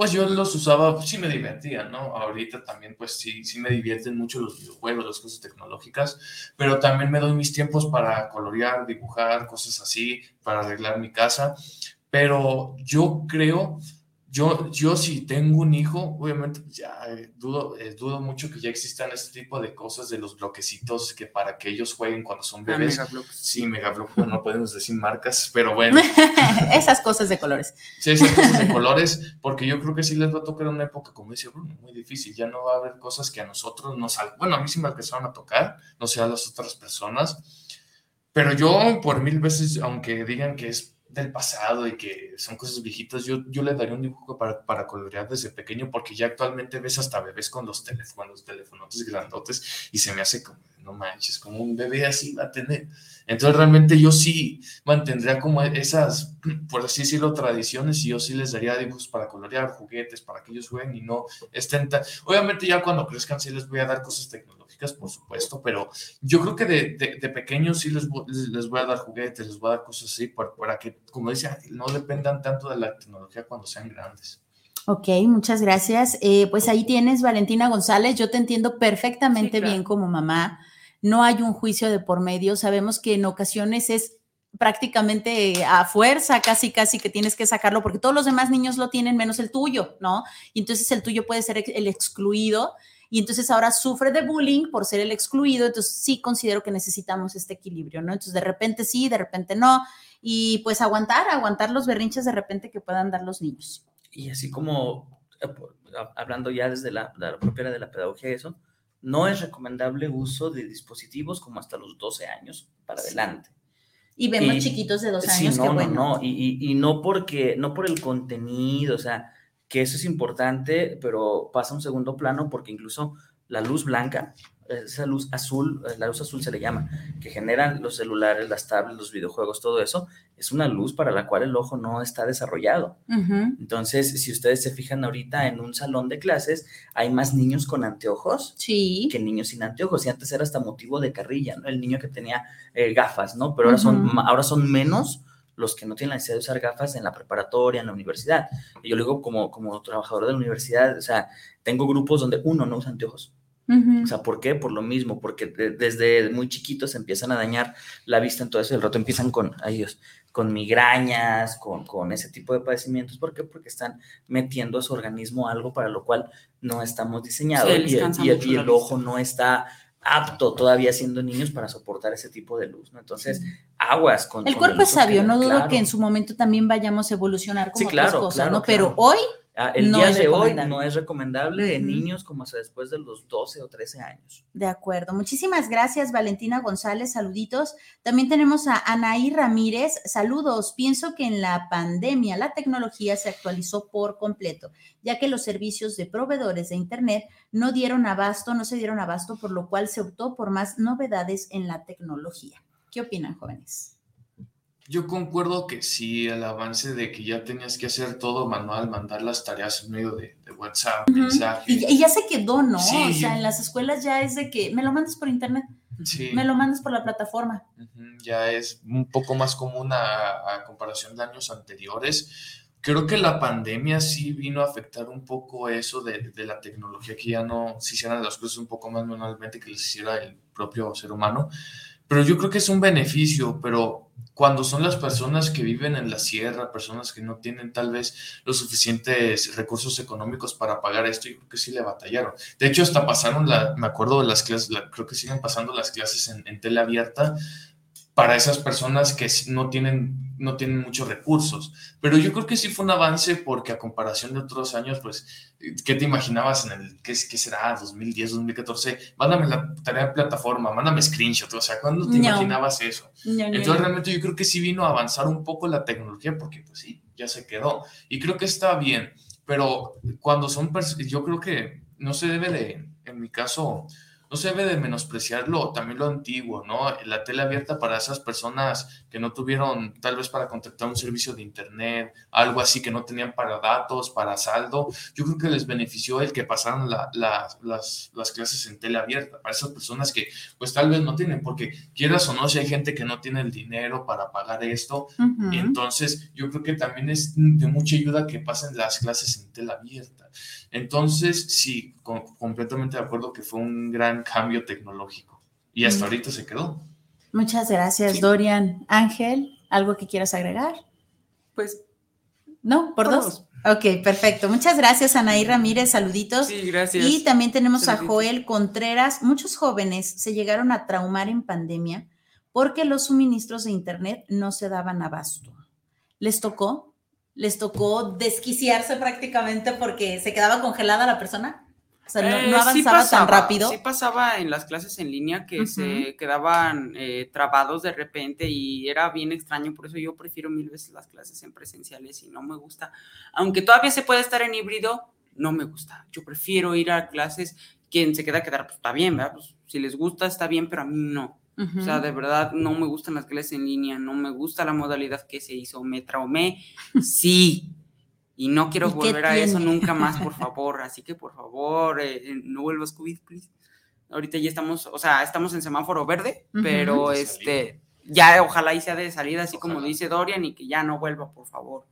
pues yo los usaba, sí me divertía, ¿no? Ahorita también, pues sí, sí me divierten mucho los videojuegos, las cosas tecnológicas, pero también me doy mis tiempos para colorear, dibujar, cosas así, para arreglar mi casa. Pero yo creo yo, yo si tengo un hijo, obviamente pues, ya eh, dudo, eh, dudo mucho que ya existan este tipo de cosas de los bloquecitos que para que ellos jueguen cuando son ah, bebés. sí, Megablock, no podemos decir marcas, pero <laughs> bueno. esas cosas de colores. Sí, esas cosas de colores, porque yo creo que sí les va a tocar una época, como dice Bruno, muy difícil. Ya no va a haber cosas que a nosotros nos... Bueno, a mí sí me empezaron a tocar, no sé a las otras personas, pero yo por mil veces, aunque digan que es del pasado y que son cosas viejitas, yo, yo le daría un dibujo para, para colorear desde pequeño porque ya actualmente ves hasta bebés con los teléfonos, los teléfonos grandotes y se me hace como, no manches, como un bebé así va a tener. Entonces realmente yo sí mantendría como esas, por así decirlo, tradiciones y yo sí les daría dibujos para colorear, juguetes, para que ellos jueguen y no estén tan... Obviamente ya cuando crezcan sí les voy a dar cosas tecnológicas por supuesto, pero yo creo que de, de, pequeños sí les, les, voy a dar juguetes, les voy a dar cosas así para, para que, como decía, no dependan tanto de la tecnología cuando sean grandes. Ok, muchas gracias. Eh, pues ahí tienes, Valentina González. Yo te entiendo perfectamente bien como mamá. No hay un juicio de por medio. Sabemos que en ocasiones es prácticamente a fuerza, casi, casi que tienes que sacarlo, porque todos los demás niños lo tienen menos el tuyo, ¿no? Y entonces el tuyo puede ser el excluido y entonces ahora sufre de bullying por ser el excluido, entonces sí considero que necesitamos este equilibrio, ¿no? Entonces de repente sí, de repente no, y pues aguantar, aguantar los berrinches de repente que puedan dar los niños. Y así como, eh, hablando ya desde la, la propia de la pedagogía, eso, no es recomendable uso de dispositivos como hasta los 12 años para adelante. Y vemos chiquitos de dos años no, bueno. No, no, y, y, y, no porque, no por el contenido, o sea, que eso es importante, pero pasa a un segundo plano porque incluso la luz blanca esa luz azul, la luz azul se le llama, que generan los celulares, las tablets, los videojuegos, todo eso, es una luz para la cual el ojo no está desarrollado. Entonces, si ustedes se fijan ahorita en un salón de clases, hay más niños con anteojos que niños sin anteojos. Y antes era hasta motivo de carrilla, ¿no? El niño que tenía eh, gafas, ¿no? Pero ahora, son, ahora son menos los que no tienen la necesidad de usar gafas en la preparatoria, en la universidad. Y yo lo digo como, como trabajador de la universidad, o sea, tengo grupos donde uno no usa anteojos. O sea, ¿por qué? Por lo mismo, porque desde muy chiquitos empiezan a dañar la vista, entonces el rato empiezan con, ellos, con migrañas, con, con, ese tipo de padecimientos. ¿Por qué? Porque están metiendo a su organismo algo para lo cual no estamos diseñados y, y, el ojo no está apto todavía siendo niños para soportar ese tipo de luz, ¿no? Entonces, aguas con... El cuerpo es sabio, no dudo que en su momento también vayamos a evolucionar como otras cosas, ¿no? Pero hoy Ah, el día de hoy no es recomendable en niños como hasta después de los 12 o 13 años. De acuerdo. Muchísimas gracias, Valentina González. Saluditos. También tenemos a Anaí Ramírez. Saludos. Pienso que en la pandemia la tecnología se actualizó por completo, ya que los servicios de proveedores de Internet no dieron abasto, no se dieron abasto, por lo cual se optó por más novedades en la tecnología. ¿Qué opinan, jóvenes? Yo concuerdo que sí, el avance de que ya tenías que hacer todo manual, mandar las tareas en medio de, WhatsApp, mensajes. Y, ya se quedó, ¿no? o sea, en las escuelas ya es de que me lo mandas por internet. Sí. Me lo mandas por la plataforma. Ya es un poco más común a, comparación de años anteriores. Creo que la pandemia sí vino a afectar un poco eso de, de, la tecnología, que ya no se hicieran las cosas un poco más manualmente que les hiciera el propio ser humano. Pero yo creo que es un beneficio, pero cuando son las personas que viven en la sierra, personas que no tienen tal vez los suficientes recursos económicos para pagar esto, yo creo que sí le batallaron. De hecho, hasta pasaron, la, me acuerdo de las clases, creo que siguen pasando las clases en, en tele abierta para esas personas que no tienen, no tienen muchos recursos. Pero yo creo que sí fue un avance porque a comparación de otros años, pues, ¿qué te imaginabas en el, qué, qué será, 2010, 2014? Mándame la tarea de plataforma, mándame screenshot, o sea, ¿cuándo te imaginabas eso? Entonces realmente yo creo que sí vino a avanzar un poco la tecnología porque pues sí, ya se quedó. Y creo que está bien, pero cuando son, yo creo que no se debe de, en mi caso, no se debe de menospreciarlo, también lo antiguo, ¿no? La tele abierta para esas personas que no tuvieron, tal vez para contactar un servicio de internet, algo así que no tenían para datos, para saldo, yo creo que les benefició el que pasaran las, las, clases en tele abierta, para esas personas que pues tal vez no tienen, porque quieras o no, si hay gente que no tiene el dinero para pagar esto, entonces yo creo que también es de mucha ayuda que pasen las clases en tele abierta. Entonces, sí, completamente de acuerdo que fue un gran cambio tecnológico y hasta ahorita se quedó. Muchas gracias, Dorian. Ángel, ¿algo que quieras agregar? Pues. ¿No? ¿Por, dos? Ok, perfecto. Muchas gracias, Anaí Ramírez. Saluditos. Sí, gracias. Y también tenemos a Joel Contreras. Muchos jóvenes se llegaron a traumar en pandemia porque los suministros de Internet no se daban abasto. ¿Les tocó? les tocó desquiciarse prácticamente porque se quedaba congelada la persona? O sea, no, eh, avanzaba tan rápido. Sí pasaba en las clases en línea que se quedaban eh, trabados de repente y era bien extraño, por eso yo prefiero mil veces las clases en presenciales y no me gusta. Aunque todavía se puede estar en híbrido, no me gusta. Yo prefiero ir a clases, quien se queda a quedar, pues está bien, ¿verdad? Pues, si les gusta, está bien, pero a mí no. O sea, de verdad no me gustan las clases en línea, no me gusta la modalidad que se hizo, me traumé, <laughs> sí, y no quiero volver a eso nunca más, por <laughs> favor, así que por favor, eh, eh, no vuelvas COVID, please. Ahorita ya estamos, o sea, estamos en semáforo verde, pero este, ya ojalá y sea de salida, así como dice Dorian, y que ya no vuelva, por favor.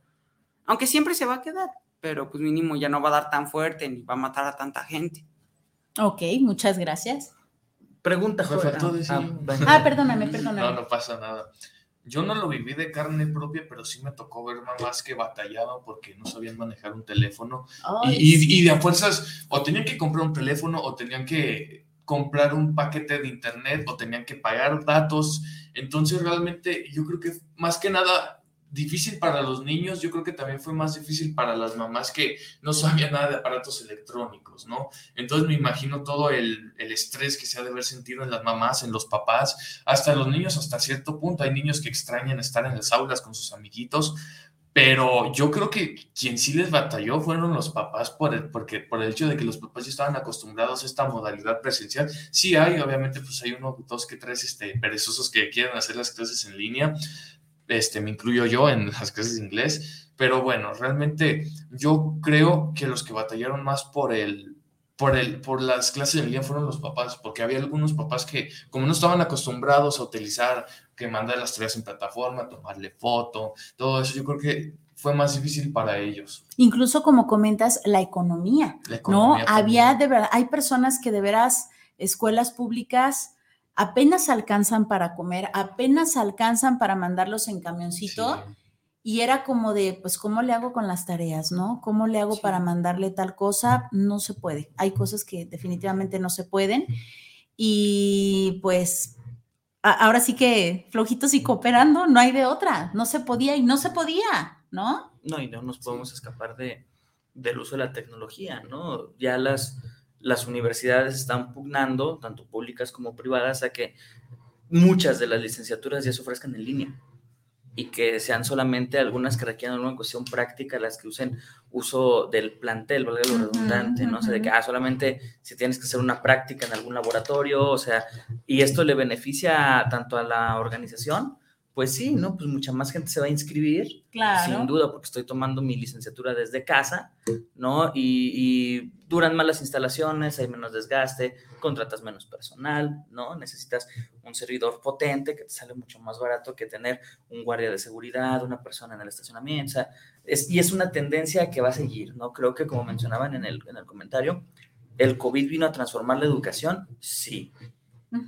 Aunque siempre se va a quedar, pero pues mínimo ya no va a dar tan fuerte ni va a matar a tanta gente. Ok, muchas gracias. Pregunta. Ah, ah, perdóname, perdóname. No, no pasa nada. Yo no lo viví de carne propia, pero sí me tocó ver mamás que batallaban porque no sabían manejar un teléfono. y, y, de a fuerzas, o tenían que comprar un teléfono, o tenían que comprar un paquete de internet, o tenían que pagar datos. Entonces, realmente, yo creo que más que nada difícil para los niños, yo creo que también fue más difícil para las mamás que no sabían nada de aparatos electrónicos, ¿no? Entonces me imagino todo el, el, estrés que se ha de haber sentido en las mamás, en los papás, hasta los niños hasta cierto punto. Hay niños que extrañan estar en las aulas con sus amiguitos, pero yo creo que quien sí les batalló fueron los papás por el, porque, por el hecho de que los papás ya estaban acostumbrados a esta modalidad presencial. Sí hay, obviamente, pues hay uno, dos que tres este, perezosos que quieren hacer las clases en línea. Este, me incluyo yo en las clases de inglés. Pero bueno, realmente yo creo que los que batallaron más por el, por, el, por las clases en línea fueron los papás, porque había algunos papás que, como no estaban acostumbrados a utilizar, que mandar las tareas en plataforma, tomarle foto, todo eso, yo creo que fue más difícil para ellos. Incluso como comentas, la economía, ¿no? Había de verdad, hay personas que de veras, escuelas públicas apenas alcanzan para comer, apenas alcanzan para mandarlos en camioncito. Y era como de, pues, ¿cómo le hago con las tareas, no? ¿Cómo le hago para mandarle tal cosa? No se puede. Hay cosas que definitivamente no se pueden. Y pues, ahora sí que flojitos y cooperando, no hay de otra. No se podía y no se podía, ¿no? No, y no nos podemos escapar de, del uso de la tecnología, ¿no? Ya las, las universidades están pugnando, tanto públicas como privadas, a que muchas de las licenciaturas ya se ofrezcan en línea y que sean solamente algunas que requieran alguna cuestión práctica las que usen uso del plantel, valga lo redundante, ¿no? O sea, de que ah, solamente si tienes que hacer una práctica en algún laboratorio, o sea, y esto le beneficia tanto a la organización pues sí, ¿no? Pues mucha más gente se va a inscribir, claro. sin duda, porque estoy tomando mi licenciatura desde casa, ¿no? Y, duran más las instalaciones, hay menos desgaste, contratas menos personal, ¿no? Necesitas un servidor potente que te sale mucho más barato que tener un guardia de seguridad, una persona en el estacionamiento, o sea, es, y es una tendencia que va a seguir, ¿no? Creo que como mencionaban en el, en el comentario, ¿el COVID vino a transformar la educación? Sí.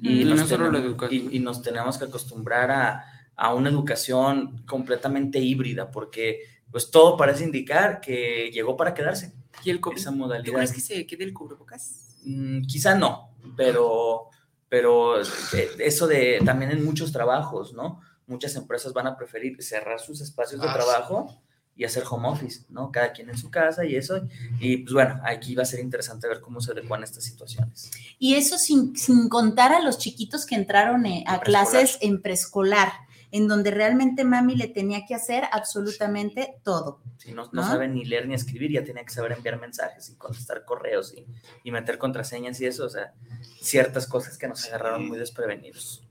y, no solo la educación. y nos tenemos que acostumbrar a a una educación completamente híbrida, porque pues todo parece indicar que llegó para quedarse. ¿Y el COVID? Esa modalidad. ¿Tú crees que se quede el cubrebocas? Mm, quizá no, pero, pero eh, eso de también en muchos trabajos, ¿no? Muchas empresas van a preferir cerrar sus espacios de ah, trabajo y hacer home office, ¿no? Cada quien en su casa y eso. Y pues bueno, aquí va a ser interesante ver cómo se adecuan estas situaciones. Y eso sin, sin contar a los chiquitos que entraron eh, a clases en preescolar en donde realmente mami le tenía que hacer absolutamente todo. Sí, no, no, sabe ni leer ni escribir, ya tenía que saber enviar mensajes y contestar correos y, y meter contraseñas y eso, o sea, ciertas cosas que nos agarraron muy desprevenidos.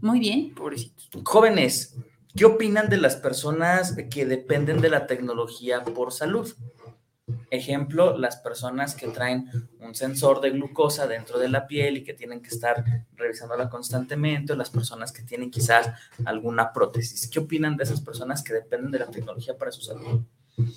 Muy bien. Pobrecitos. Jóvenes, ¿qué opinan de las personas que dependen de la tecnología por salud? Ejemplo, las personas que traen un sensor de glucosa dentro de la piel y que tienen que estar revisándola constantemente, o las personas que tienen quizás alguna prótesis. ¿Qué opinan de esas personas que dependen de la tecnología para su salud?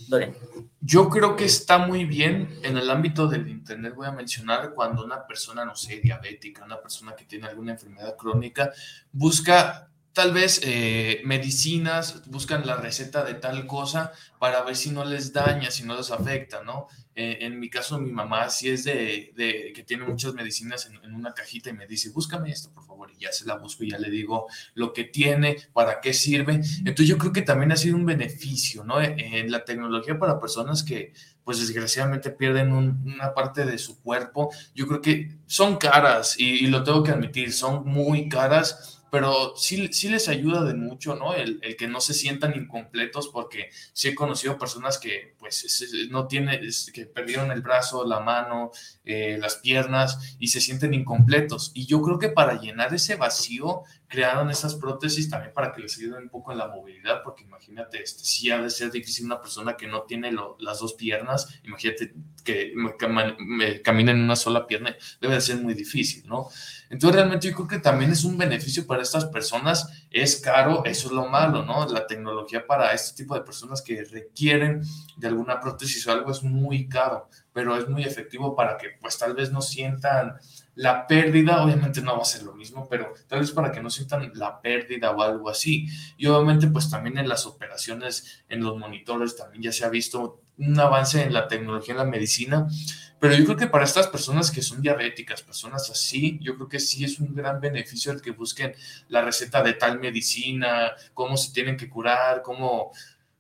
Dorian. Yo creo que está muy bien en el ámbito del Internet, voy a mencionar, cuando una persona, no sé, diabética, una persona que tiene alguna enfermedad crónica, busca tal vez eh, medicinas, buscan la receta de tal cosa para ver si no les daña, si no les afecta, ¿no? Eh, en mi caso, mi mamá sí es de, que tiene muchas medicinas en, una cajita y me dice, búscame esto, por favor, y ya se la busco y ya le digo lo que tiene, para qué sirve. Entonces yo creo que también ha sido un beneficio, ¿no? Eh, en la tecnología para personas que, pues desgraciadamente pierden una parte de su cuerpo, yo creo que son caras y lo tengo que admitir, son muy caras pero sí, sí les ayuda de mucho, ¿no? El, el, que no se sientan incompletos, porque sí he conocido personas que, pues, no tienen, que perdieron el brazo, la mano, eh, las piernas y se sienten incompletos. Y yo creo que para llenar ese vacío, crearon esas prótesis también para que les ayuden un poco en la movilidad, porque imagínate, este, sí ha de ser difícil una persona que no tiene las dos piernas, imagínate que camina en una sola pierna, debe de ser muy difícil, ¿no? Entonces realmente yo creo que también es un beneficio para estas personas, es caro, eso es lo malo, ¿no? La tecnología para este tipo de personas que requieren de alguna prótesis o algo es muy caro, pero es muy efectivo para que pues tal vez no sientan la pérdida, obviamente no va a ser lo mismo, pero tal vez para que no sientan la pérdida o algo así. Y obviamente pues también en las operaciones, en los monitores también ya se ha visto un avance en la tecnología, en la medicina, pero yo creo que para estas personas que son diabéticas, personas así, yo creo que sí es un gran beneficio el que busquen la receta de tal medicina, cómo se tienen que curar, cómo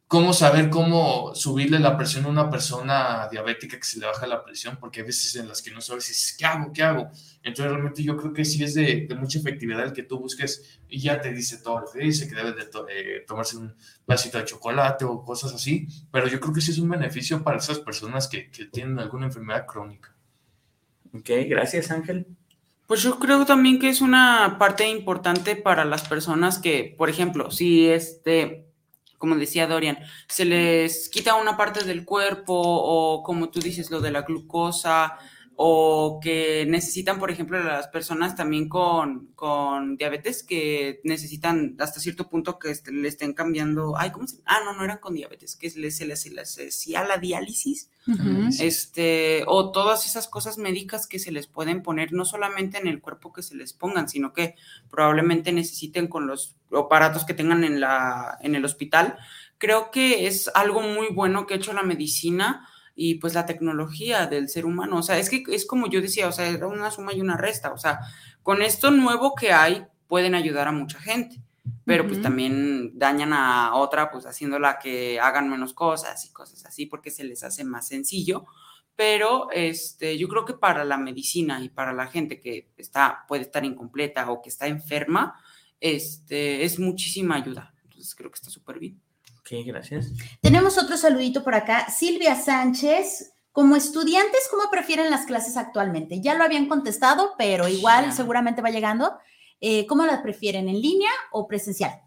cómo saber cómo subirle la presión a una persona diabética que se le baja la presión, porque hay veces en las que no sabes, si ¿qué hago? ¿Qué hago? Entonces realmente yo creo que sí es de, mucha efectividad el que tú busques y ya te dice todo lo que dice, que debes de eh, tomarse un vasito de chocolate o cosas así, pero yo creo que sí es un beneficio para esas personas que, que tienen alguna enfermedad crónica. Ok, gracias Ángel. Pues yo creo también que es una parte importante para las personas que, por ejemplo, si este como decía Dorian, se les quita una parte del cuerpo o como tú dices, lo de la glucosa o que necesitan, por ejemplo, las personas también con, con diabetes que necesitan hasta cierto punto que le estén cambiando, ay, ¿cómo se Ah, no, no eran con diabetes, que se les, se les, hacía la diálisis, este, o todas esas cosas médicas que se les pueden poner, no solamente en el cuerpo que se les pongan, sino que probablemente necesiten con los aparatos que tengan en, la, en el hospital. Creo que es algo muy bueno que ha hecho la medicina y pues la tecnología del ser humano. O sea, es que es como yo decía, o sea, era una suma y una resta. O sea, con esto nuevo que hay, pueden ayudar a mucha gente, pero pues también dañan a otra, pues haciéndola que hagan menos cosas y cosas así, porque se les hace más sencillo. Pero este, yo creo que para la medicina y para la gente que está, puede estar incompleta o que está enferma, este, es muchísima ayuda. Entonces creo que está súper bien. Ok, gracias. Tenemos otro saludito por acá. Silvia Sánchez. Como estudiantes, ¿cómo prefieren las clases actualmente? Ya lo habían contestado, pero igual seguramente va llegando. Eh, ¿Cómo las prefieren, en línea o presencial?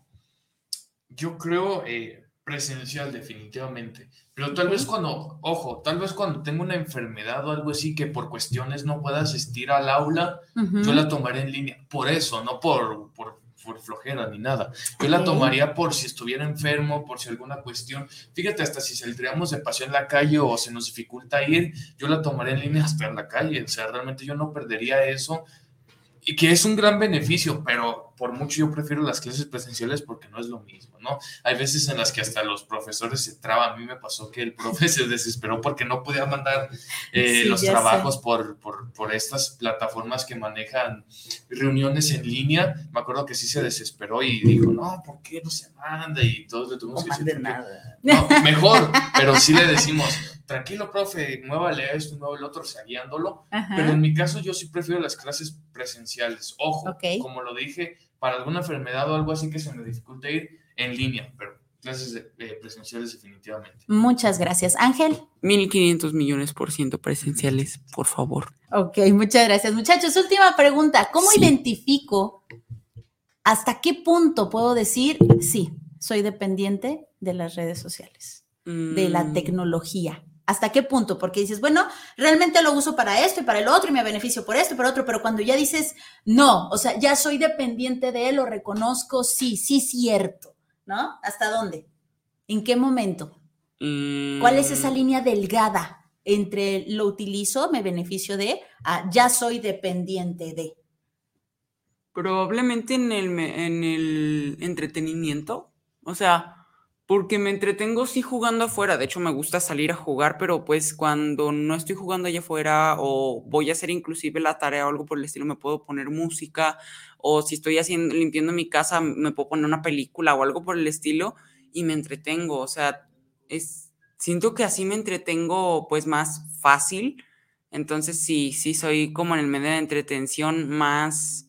Yo creo eh, presencial, definitivamente. Pero tal vez cuando, ojo, tal vez cuando tengo una enfermedad o algo así que por cuestiones no pueda asistir al aula, yo la tomaré en línea. Por eso, no por, por por flojera ni nada. Yo la tomaría por si estuviera enfermo, por si alguna cuestión. Fíjate, hasta si saldríamos de paseo en la calle o se nos dificulta ir, yo la tomaría en línea hasta en la calle. O sea, realmente yo no perdería eso y que es un gran beneficio, pero por mucho yo prefiero las clases presenciales porque no es lo mismo, ¿no? Hay veces en las que hasta los profesores se traban. A mí me pasó que el profe se desesperó porque no podía mandar eh, los trabajos por, por, por, estas plataformas que manejan reuniones en línea. Me acuerdo que sí se desesperó y dijo, no, ¿por qué no se manda? Y todos le tuvimos que decir, nada. No, <laughs> mejor, pero sí le decimos, tranquilo, profe, muévale esto, muévale otro, o guiándolo. Pero en mi caso yo sí prefiero las clases presenciales. Ojo, como lo dije, para alguna enfermedad o algo así que se me dificulte ir en línea, pero clases presenciales definitivamente. Muchas gracias. Ángel. 1.500 millones por ciento presenciales, por favor. Ok, muchas gracias. Muchachos, última pregunta. ¿Cómo identifico hasta qué punto puedo decir, sí, soy dependiente de las redes sociales, de la mm. tecnología? ¿Hasta qué punto? Porque dices, bueno, realmente lo uso para esto y para el otro y me beneficio por esto y por otro, pero cuando ya dices, no, o sea, ya soy dependiente de él, lo reconozco, sí, sí, cierto, ¿no? ¿Hasta dónde? ¿En qué momento? ¿Cuál es esa mm. línea delgada entre lo utilizo, me beneficio de, a ya soy dependiente de? Probablemente en el, en el entretenimiento, o sea, porque me entretengo sí jugando afuera. De hecho, me gusta salir a jugar, pero pues cuando no estoy jugando allá afuera o voy a hacer inclusive la tarea o algo por el estilo, me puedo poner música. O si estoy haciendo, limpiando mi casa, me puedo poner una película o algo por el estilo y me entretengo. O sea, es, siento que así me entretengo pues más fácil. Entonces sí, sí soy como en el medio de entretención más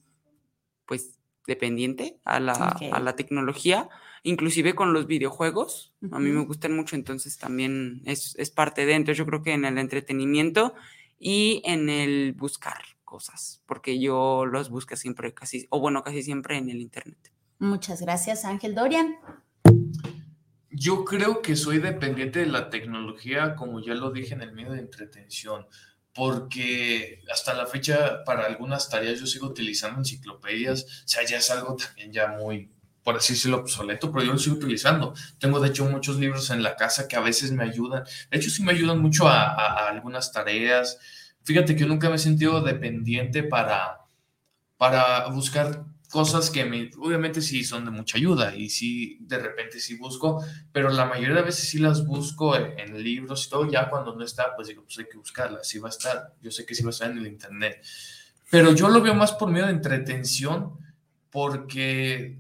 pues dependiente a la, a la tecnología inclusive con los videojuegos. A mí me gustan mucho, entonces también es, parte de, entonces yo creo que en el entretenimiento y en el buscar cosas, porque yo los busco siempre casi, o bueno, casi siempre en el Internet. Muchas gracias, Ángel Dorian. Yo creo que soy dependiente de la tecnología, como ya lo dije en el medio de entretención, porque hasta la fecha para algunas tareas yo sigo utilizando enciclopedias, o sea, ya es algo también ya muy, por así decirlo, obsoleto, pero yo lo sigo utilizando. Tengo, de hecho, muchos libros en la casa que a veces me ayudan. De hecho, sí me ayudan mucho a, algunas tareas. Fíjate que yo nunca me he sentido dependiente para, para buscar cosas que me, obviamente sí son de mucha ayuda y sí, de repente sí busco, pero la mayoría de veces sí las busco en, libros y todo, ya cuando no está, pues digo, pues hay que buscarlas, sí va a estar, yo sé que sí va a estar en el internet, pero yo lo veo más por medio de entretención, porque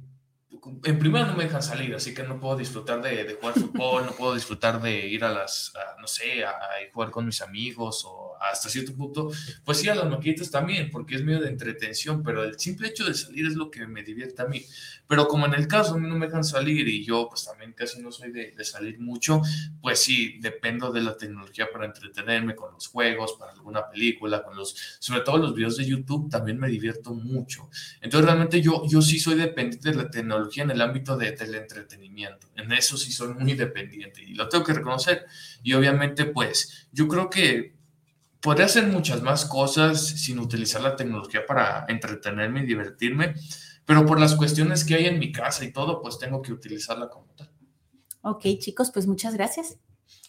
en primera no me dejan salir, así que no puedo disfrutar de, jugar fútbol, no puedo disfrutar de ir a las, no sé, a, jugar con mis amigos o hasta cierto punto, pues sí, a las maquinitas también, porque es medio de entretención, pero el simple hecho de salir es lo que me divierte a mí. Pero como en el caso a mí no me dejan salir y yo pues también casi no soy de, de salir mucho, pues sí, dependo de la tecnología para entretenerme con los juegos, para alguna película, con los, sobre todo los videos de YouTube, también me divierto mucho. Entonces realmente yo, yo sí soy dependiente de la tecnología en el ámbito de, del entretenimiento. En eso sí soy muy dependiente y lo tengo que reconocer. Y obviamente pues yo creo que podría hacer muchas más cosas sin utilizar la tecnología para entretenerme y divertirme, pero por las cuestiones que hay en mi casa y todo, pues tengo que utilizarla como tal. Ok, chicos, pues muchas gracias.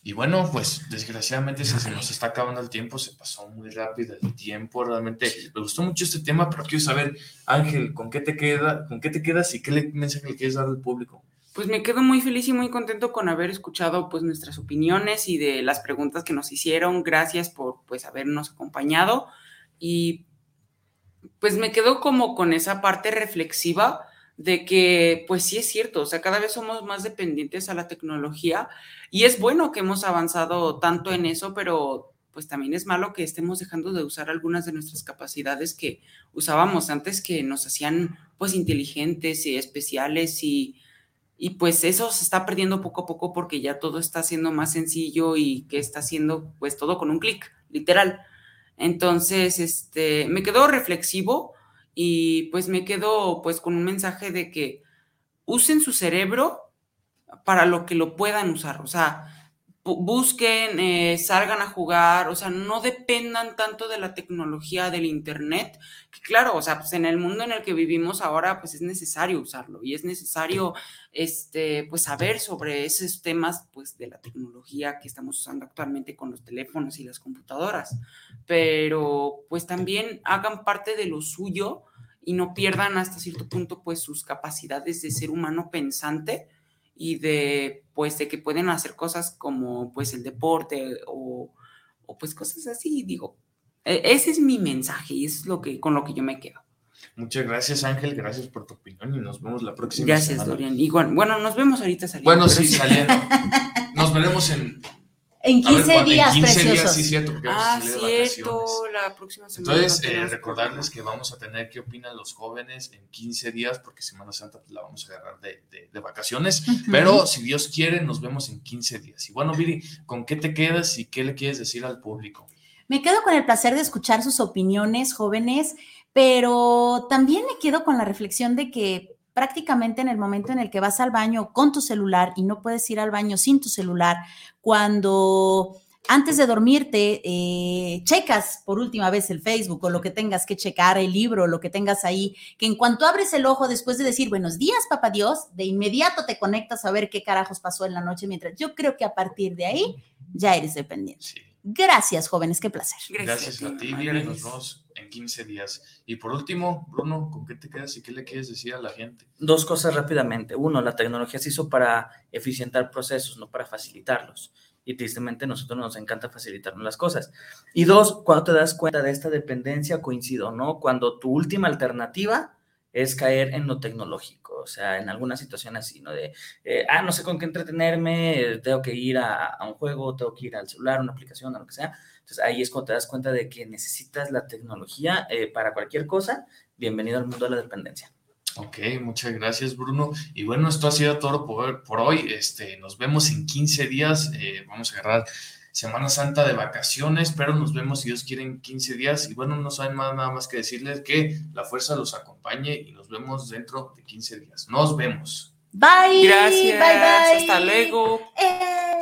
Y bueno, pues desgraciadamente se, nos está acabando el tiempo, se pasó muy rápido el tiempo, realmente me gustó mucho este tema, pero quiero saber, Ángel, ¿con qué te, queda, con qué te quedas y qué mensaje le quieres dar al público? Pues me quedo muy feliz y muy contento con haber escuchado pues nuestras opiniones y de las preguntas que nos hicieron. Gracias por pues habernos acompañado y pues me quedo como con esa parte reflexiva de que pues sí es cierto, o sea, cada vez somos más dependientes a la tecnología y es bueno que hemos avanzado tanto en eso, pero pues también es malo que estemos dejando de usar algunas de nuestras capacidades que usábamos antes que nos hacían pues inteligentes y especiales y y pues eso se está perdiendo poco a poco porque ya todo está siendo más sencillo y que está haciendo pues todo con un clic, literal. Entonces, este, me quedo reflexivo y pues me quedo pues con un mensaje de que usen su cerebro para lo que lo puedan usar. O sea, busquen, eh, salgan a jugar, o sea, no dependan tanto de la tecnología del Internet, que claro, o sea, pues en el mundo en el que vivimos ahora, pues es necesario usarlo y es necesario, este, pues saber sobre esos temas, pues de la tecnología que estamos usando actualmente con los teléfonos y las computadoras, pero pues también hagan parte de lo suyo y no pierdan hasta cierto punto, pues sus capacidades de ser humano pensante y de pues de que pueden hacer cosas como pues el deporte o, pues cosas así, digo, e, ese es mi mensaje y es lo que con lo que yo me quedo. Muchas gracias Ángel, gracias por tu opinión y nos vemos la próxima gracias, Dorian. Y bueno, nos vemos ahorita saliendo. Bueno, sí, saliendo. <laughs> Nos veremos en en 15 días, en 15 días, sí, cierto. ah, cierto, la próxima semana. Entonces, eh, recordarles que vamos a tener qué opinan los jóvenes en 15 días, porque Semana Santa pues, la vamos a agarrar de, de, vacaciones, pero si Dios quiere, nos vemos en 15 días. Y bueno, Viri, ¿con qué te quedas y qué le quieres decir al público? Me quedo con el placer de escuchar sus opiniones, jóvenes, pero también me quedo con la reflexión de que prácticamente en el momento en el que vas al baño con tu celular y no puedes ir al baño sin tu celular, cuando antes de dormirte eh, checas por última vez el Facebook o lo que tengas que checar, el libro, lo que tengas ahí, que en cuanto abres el ojo después de decir buenos días, papá Dios, de inmediato te conectas a ver qué carajos pasó en la noche, mientras yo creo que a partir de ahí ya eres dependiente. Gracias, jóvenes, qué placer. Gracias, a ti, nos vemos en 15 días. Y por último, Bruno, ¿con qué te quedas y qué le quieres decir a la gente? Dos cosas rápidamente. Uno, la tecnología se hizo para eficientar procesos, no para facilitarlos. Y tristemente a nosotros nos encanta facilitarnos las cosas. Y dos, cuando te das cuenta de esta dependencia, coincido, ¿no? Cuando tu última alternativa es caer en lo tecnológico, o sea, en alguna situación así, ¿no? De, eh, ah, no sé con qué entretenerme, tengo que ir a, un juego, tengo que ir al celular, una aplicación, o lo que sea. Entonces ahí es cuando te das cuenta de que necesitas la tecnología eh, para cualquier cosa. Bienvenido al mundo de la dependencia. Ok, muchas gracias Bruno. Y bueno, esto ha sido todo por, por hoy. Este, nos vemos en 15 días. Eh, vamos a agarrar Semana Santa de vacaciones, pero nos vemos si Dios quiere en 15 días. Y bueno, no saben más, nada más que decirles que la fuerza los acompañe y nos vemos dentro de 15 días. Nos vemos. Bye. Gracias. Bye, bye. Hasta luego. Eh.